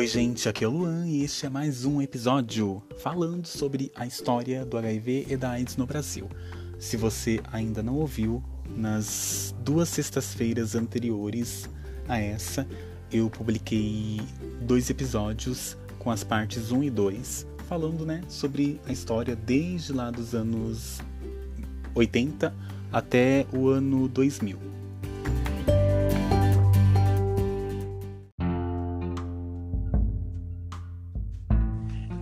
Oi, gente, aqui é o Luan e este é mais um episódio falando sobre a história do HIV e da AIDS no Brasil. Se você ainda não ouviu, nas duas sextas-feiras anteriores a essa, eu publiquei dois episódios com as partes 1 e 2, falando né, sobre a história desde lá dos anos 80 até o ano 2000.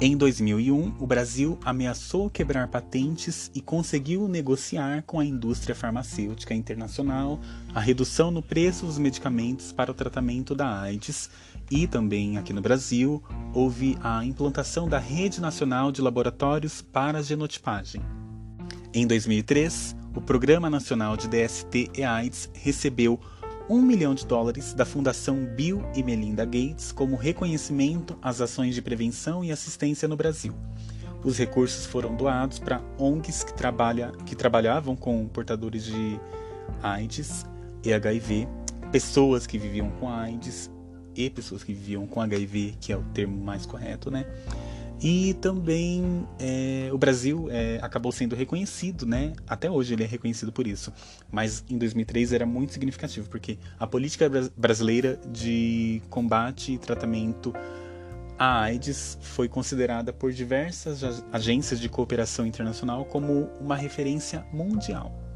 Em 2001, o Brasil ameaçou quebrar patentes e conseguiu negociar com a indústria farmacêutica internacional a redução no preço dos medicamentos para o tratamento da AIDS e também aqui no Brasil houve a implantação da Rede Nacional de Laboratórios para Genotipagem. Em 2003, o Programa Nacional de DST e AIDS recebeu 1 milhão de dólares da Fundação Bill e Melinda Gates como reconhecimento às ações de prevenção e assistência no Brasil. Os recursos foram doados para ONGs que, trabalha, que trabalhavam com portadores de AIDS e HIV, pessoas que viviam com AIDS e pessoas que viviam com HIV, que é o termo mais correto, né? E também é, o Brasil é, acabou sendo reconhecido, né? Até hoje ele é reconhecido por isso. Mas em 2003 era muito significativo, porque a política brasileira de combate e tratamento à AIDS foi considerada por diversas agências de cooperação internacional como uma referência mundial.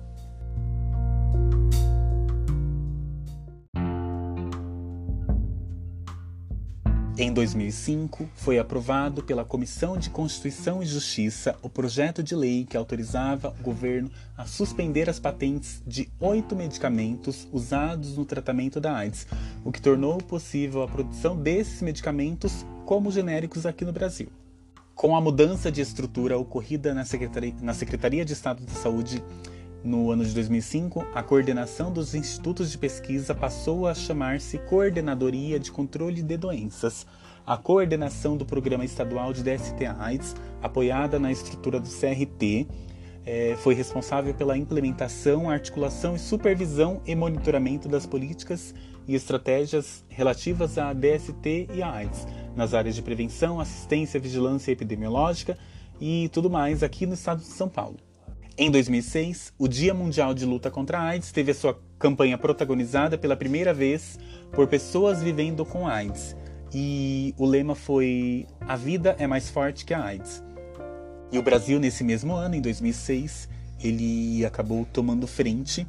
Em 2005, foi aprovado pela Comissão de Constituição e Justiça o projeto de lei que autorizava o governo a suspender as patentes de oito medicamentos usados no tratamento da AIDS, o que tornou possível a produção desses medicamentos como genéricos aqui no Brasil. Com a mudança de estrutura ocorrida na Secretaria, na Secretaria de Estado da Saúde no ano de 2005, a coordenação dos institutos de pesquisa passou a chamar-se Coordenadoria de Controle de Doenças. A coordenação do Programa Estadual de DST-AIDS, apoiada na estrutura do CRT, é, foi responsável pela implementação, articulação e supervisão e monitoramento das políticas e estratégias relativas à DST e à AIDS, nas áreas de prevenção, assistência, vigilância epidemiológica e tudo mais aqui no estado de São Paulo. Em 2006, o Dia Mundial de Luta contra a AIDS teve a sua campanha protagonizada pela primeira vez por pessoas vivendo com AIDS. E o lema foi A vida é mais forte que a AIDS. E o Brasil, nesse mesmo ano, em 2006, ele acabou tomando frente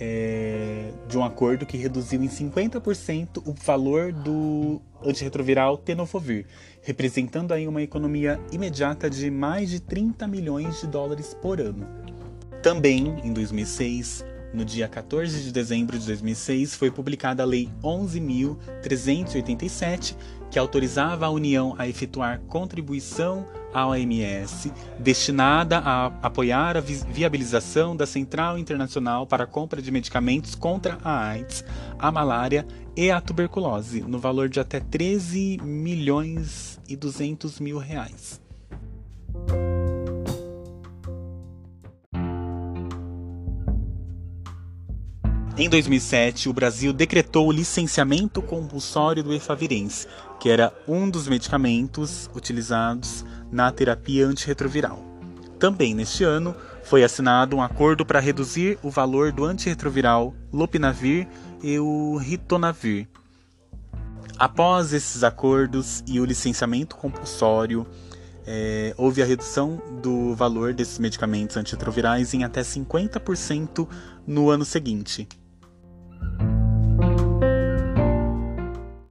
é, de um acordo que reduziu em 50% o valor do antirretroviral tenofovir, representando aí uma economia imediata de mais de 30 milhões de dólares por ano. Também, em 2006, no dia 14 de dezembro de 2006, foi publicada a Lei 11.387, que autorizava a União a efetuar contribuição à OMS destinada a apoiar a viabilização da Central Internacional para a compra de medicamentos contra a AIDS, a malária e a tuberculose, no valor de até 13 milhões e 200 mil reais. Em 2007, o Brasil decretou o licenciamento compulsório do efavirense, que era um dos medicamentos utilizados na terapia antirretroviral. Também neste ano, foi assinado um acordo para reduzir o valor do antirretroviral Lopinavir e o Ritonavir. Após esses acordos e o licenciamento compulsório, é, houve a redução do valor desses medicamentos antirretrovirais em até 50% no ano seguinte.